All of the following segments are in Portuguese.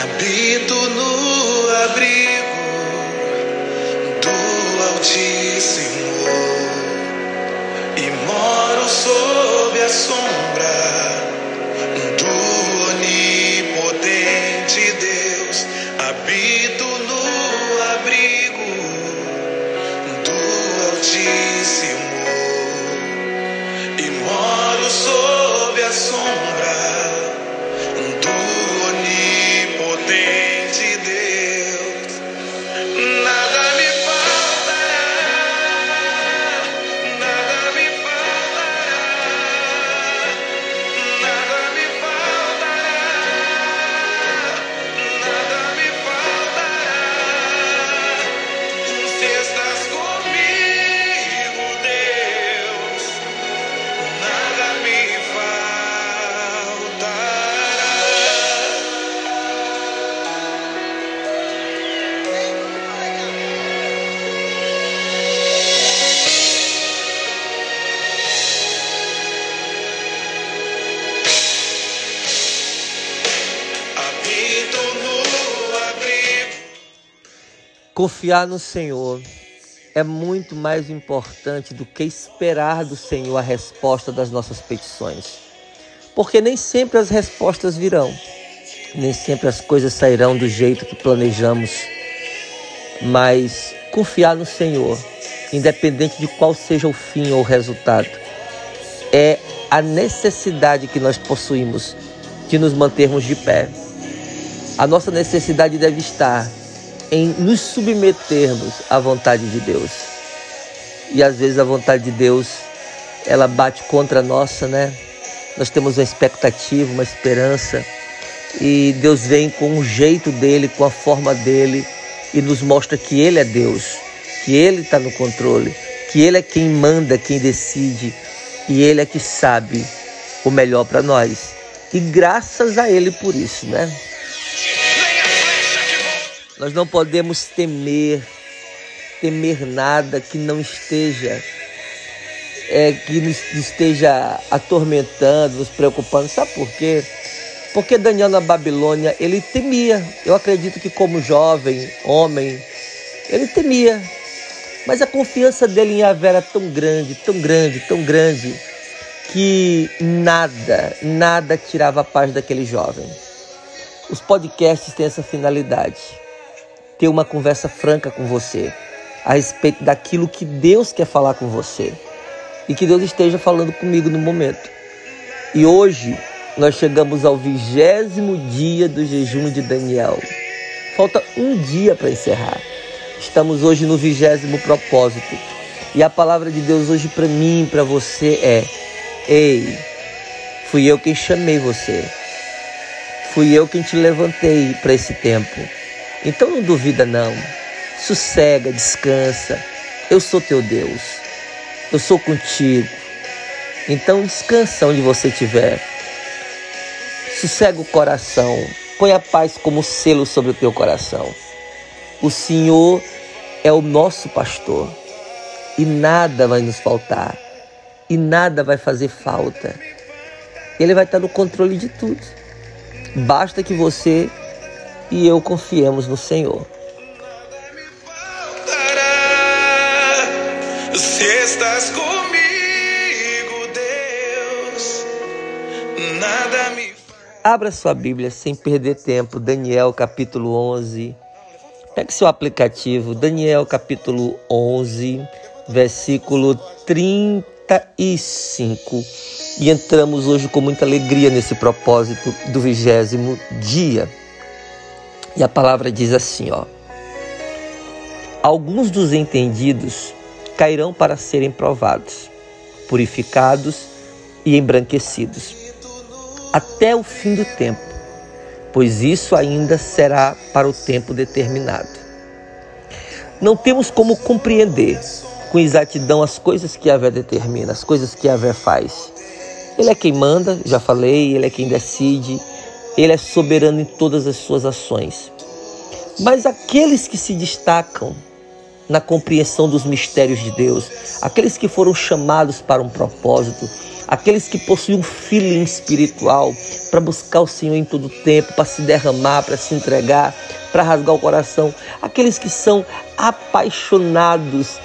Habito no abrigo do Altíssimo e moro sob a sombra Confiar no Senhor é muito mais importante do que esperar do Senhor a resposta das nossas petições. Porque nem sempre as respostas virão, nem sempre as coisas sairão do jeito que planejamos. Mas confiar no Senhor, independente de qual seja o fim ou o resultado, é a necessidade que nós possuímos de nos mantermos de pé. A nossa necessidade deve estar em nos submetermos à vontade de Deus. E às vezes a vontade de Deus, ela bate contra a nossa, né? Nós temos uma expectativa, uma esperança, e Deus vem com o jeito dele, com a forma dele, e nos mostra que ele é Deus, que ele está no controle, que ele é quem manda, quem decide, e ele é que sabe o melhor para nós. E graças a ele por isso, né? Nós não podemos temer, temer nada que não esteja, é, que nos esteja atormentando, nos preocupando. Sabe por quê? Porque Daniel na Babilônia, ele temia. Eu acredito que como jovem, homem, ele temia. Mas a confiança dele em Yahvé era tão grande, tão grande, tão grande, que nada, nada tirava a paz daquele jovem. Os podcasts têm essa finalidade. Ter uma conversa franca com você a respeito daquilo que Deus quer falar com você e que Deus esteja falando comigo no momento. E hoje nós chegamos ao vigésimo dia do jejum de Daniel. Falta um dia para encerrar. Estamos hoje no vigésimo propósito. E a palavra de Deus hoje para mim e para você é: Ei, fui eu quem chamei você. Fui eu quem te levantei para esse tempo. Então não duvida não. Sossega, descansa. Eu sou teu Deus. Eu sou contigo. Então descansa onde você estiver. Sossega o coração. Põe a paz como selo sobre o teu coração. O Senhor é o nosso pastor. E nada vai nos faltar. E nada vai fazer falta. Ele vai estar no controle de tudo. Basta que você e eu confiemos no Senhor. faltará. Se estás comigo, Deus, nada me Abra sua Bíblia sem perder tempo, Daniel capítulo 11. Pegue seu aplicativo, Daniel capítulo 11, versículo 35. E entramos hoje com muita alegria nesse propósito do vigésimo dia. E a palavra diz assim, ó. Alguns dos entendidos cairão para serem provados, purificados e embranquecidos até o fim do tempo, pois isso ainda será para o tempo determinado. Não temos como compreender com exatidão as coisas que Yahvé determina, as coisas que Yahvé faz. Ele é quem manda, já falei, ele é quem decide, ele é soberano em todas as suas ações. Mas aqueles que se destacam na compreensão dos mistérios de Deus, aqueles que foram chamados para um propósito, aqueles que possuem um feeling espiritual para buscar o Senhor em todo tempo, para se derramar, para se entregar, para rasgar o coração, aqueles que são apaixonados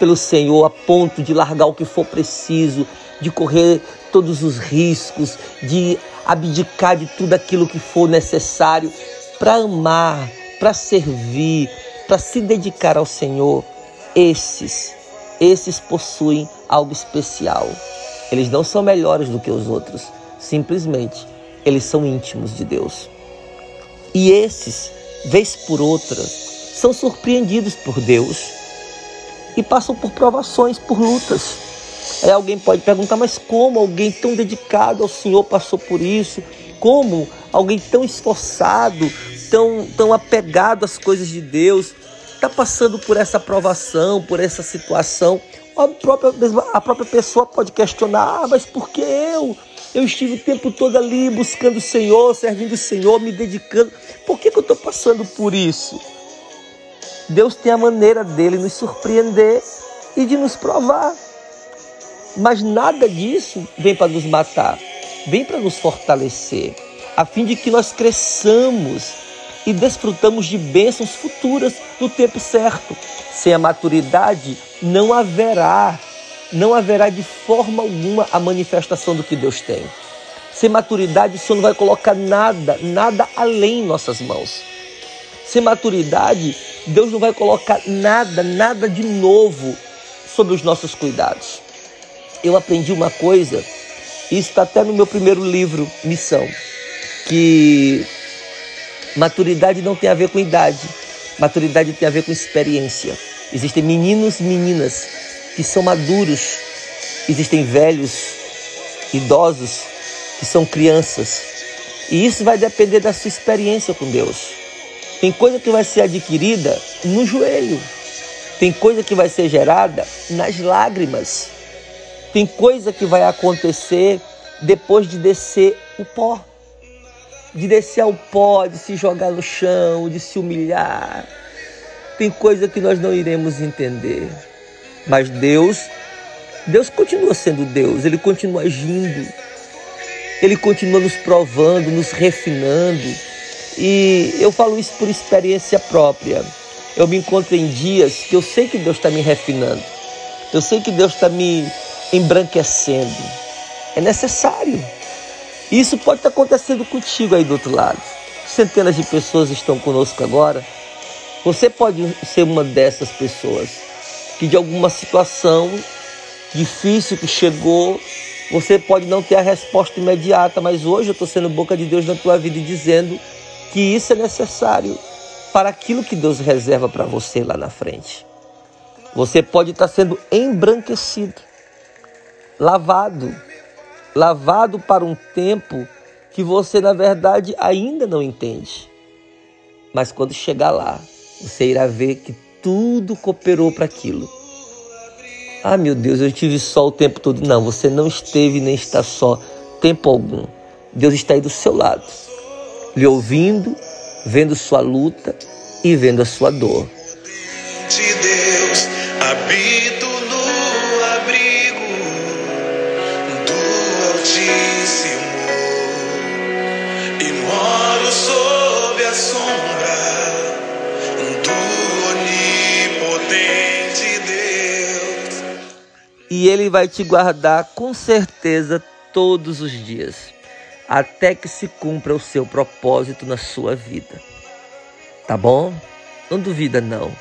pelo Senhor a ponto de largar o que for preciso, de correr todos os riscos, de abdicar de tudo aquilo que for necessário para amar, para servir, para se dedicar ao Senhor. Esses, esses possuem algo especial. Eles não são melhores do que os outros, simplesmente eles são íntimos de Deus. E esses, vez por outra, são surpreendidos por Deus e passam por provações, por lutas. Aí alguém pode perguntar, mas como alguém tão dedicado ao Senhor passou por isso? Como alguém tão esforçado, tão, tão apegado às coisas de Deus, está passando por essa provação, por essa situação? A própria, a própria pessoa pode questionar, ah, mas por que eu? Eu estive o tempo todo ali buscando o Senhor, servindo o Senhor, me dedicando. Por que, que eu estou passando por isso? Deus tem a maneira dele nos surpreender e de nos provar. Mas nada disso vem para nos matar, vem para nos fortalecer, a fim de que nós cresçamos e desfrutamos de bênçãos futuras no tempo certo. Sem a maturidade, não haverá, não haverá de forma alguma a manifestação do que Deus tem. Sem maturidade, o Senhor não vai colocar nada, nada além em nossas mãos. Sem maturidade, Deus não vai colocar nada, nada de novo sobre os nossos cuidados eu aprendi uma coisa, isso está até no meu primeiro livro, Missão, que maturidade não tem a ver com idade, maturidade tem a ver com experiência. Existem meninos e meninas que são maduros, existem velhos, idosos que são crianças. E isso vai depender da sua experiência com Deus. Tem coisa que vai ser adquirida no joelho, tem coisa que vai ser gerada nas lágrimas. Tem coisa que vai acontecer depois de descer o pó. De descer ao pó, de se jogar no chão, de se humilhar. Tem coisa que nós não iremos entender. Mas Deus, Deus continua sendo Deus, Ele continua agindo. Ele continua nos provando, nos refinando. E eu falo isso por experiência própria. Eu me encontro em dias que eu sei que Deus está me refinando. Eu sei que Deus está me embranquecendo. É necessário. Isso pode estar acontecendo contigo aí do outro lado. Centenas de pessoas estão conosco agora. Você pode ser uma dessas pessoas que de alguma situação difícil que chegou, você pode não ter a resposta imediata, mas hoje eu estou sendo boca de Deus na tua vida e dizendo que isso é necessário para aquilo que Deus reserva para você lá na frente. Você pode estar sendo embranquecido lavado, lavado para um tempo que você na verdade ainda não entende. Mas quando chegar lá, você irá ver que tudo cooperou para aquilo. Ah, meu Deus, eu estive só o tempo todo. Não, você não esteve nem está só tempo algum. Deus está aí do seu lado, lhe ouvindo, vendo sua luta e vendo a sua dor. De Deus habito e Ele vai te guardar com certeza todos os dias, até que se cumpra o seu propósito na sua vida. Tá bom? Não duvida não.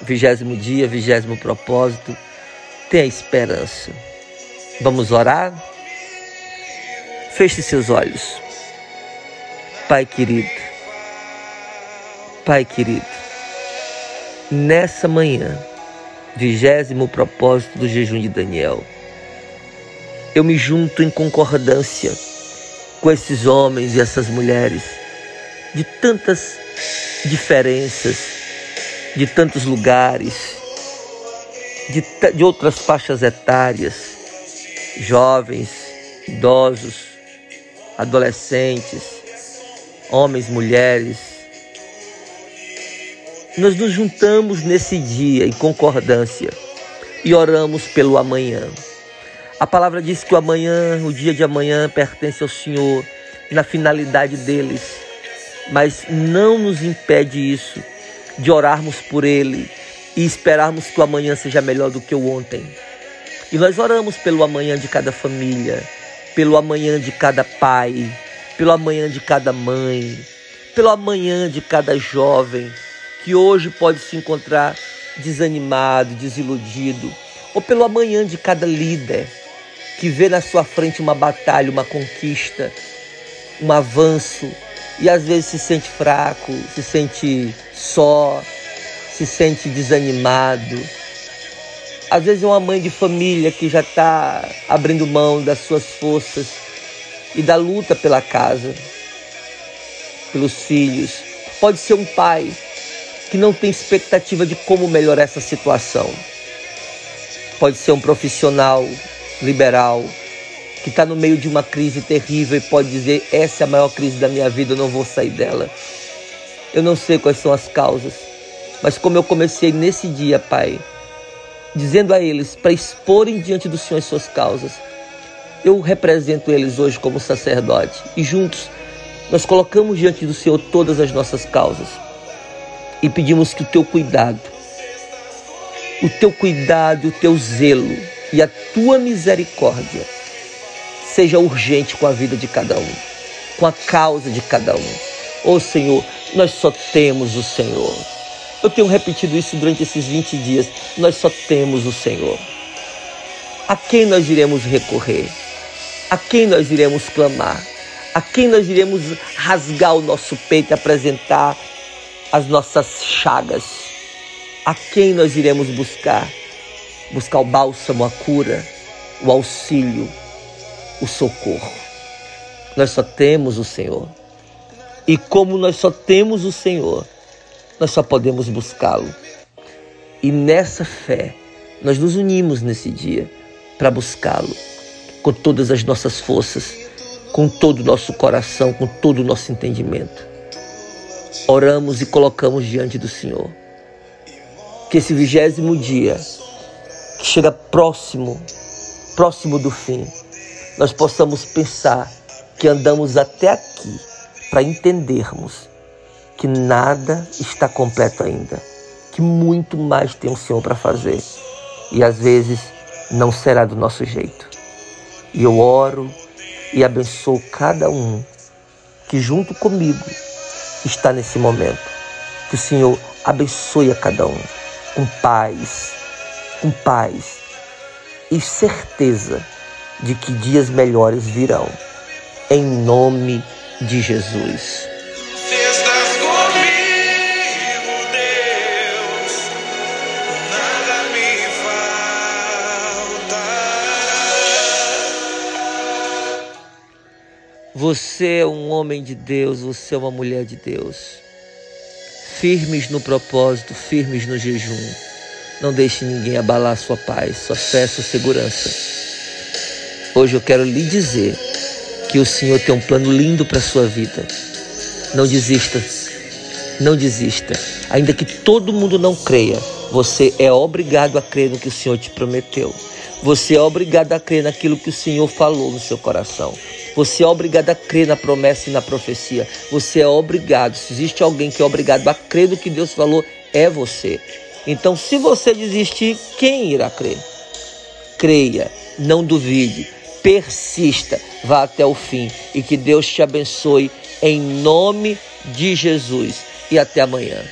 Vigésimo dia, vigésimo propósito, tenha esperança. Vamos orar? Feche seus olhos. Pai querido, Pai querido, nessa manhã, vigésimo propósito do jejum de Daniel. Eu me junto em concordância com esses homens e essas mulheres de tantas diferenças, de tantos lugares, de, de outras faixas etárias, jovens, idosos, adolescentes, homens, mulheres, nós nos juntamos nesse dia em concordância e oramos pelo amanhã. A palavra diz que o amanhã, o dia de amanhã, pertence ao Senhor na finalidade deles, mas não nos impede isso de orarmos por Ele e esperarmos que o amanhã seja melhor do que o ontem. E nós oramos pelo amanhã de cada família, pelo amanhã de cada pai, pelo amanhã de cada mãe, pelo amanhã de cada jovem que hoje pode se encontrar desanimado, desiludido, ou pelo amanhã de cada líder que vê na sua frente uma batalha, uma conquista, um avanço e às vezes se sente fraco, se sente só, se sente desanimado. Às vezes é uma mãe de família que já está abrindo mão das suas forças e da luta pela casa, pelos filhos. Pode ser um pai que não tem expectativa de como melhorar essa situação. Pode ser um profissional liberal que está no meio de uma crise terrível e pode dizer: essa é a maior crise da minha vida, eu não vou sair dela. Eu não sei quais são as causas, mas como eu comecei nesse dia, Pai, dizendo a eles para exporem diante do Senhor as suas causas, eu represento eles hoje como sacerdote e juntos nós colocamos diante do Senhor todas as nossas causas e pedimos que o teu cuidado, o teu cuidado, o teu zelo e a tua misericórdia seja urgente com a vida de cada um, com a causa de cada um. Ô oh, Senhor, nós só temos o Senhor. Eu tenho repetido isso durante esses 20 dias. Nós só temos o Senhor. A quem nós iremos recorrer? A quem nós iremos clamar? A quem nós iremos rasgar o nosso peito e apresentar as nossas chagas? A quem nós iremos buscar? Buscar o bálsamo, a cura, o auxílio, o socorro. Nós só temos o Senhor. E como nós só temos o Senhor, nós só podemos buscá-lo. E nessa fé, nós nos unimos nesse dia para buscá-lo com todas as nossas forças, com todo o nosso coração, com todo o nosso entendimento. Oramos e colocamos diante do Senhor. Que esse vigésimo dia, que chega próximo, próximo do fim, nós possamos pensar que andamos até aqui para entendermos que nada está completo ainda, que muito mais tem o Senhor para fazer e às vezes não será do nosso jeito. E eu oro e abençoo cada um que junto comigo está nesse momento. Que o Senhor abençoe a cada um com paz, com paz e certeza de que dias melhores virão. Em nome de Jesus. Você é um homem de Deus, você é uma mulher de Deus. Firmes no propósito, firmes no jejum. Não deixe ninguém abalar sua paz, sua fé, sua segurança. Hoje eu quero lhe dizer que o Senhor tem um plano lindo para sua vida. Não desista. Não desista. Ainda que todo mundo não creia, você é obrigado a crer no que o Senhor te prometeu. Você é obrigado a crer naquilo que o Senhor falou no seu coração. Você é obrigado a crer na promessa e na profecia. Você é obrigado. Se existe alguém que é obrigado a crer no que Deus falou, é você. Então, se você desistir, quem irá crer? Creia, não duvide, persista, vá até o fim e que Deus te abençoe em nome de Jesus. E até amanhã.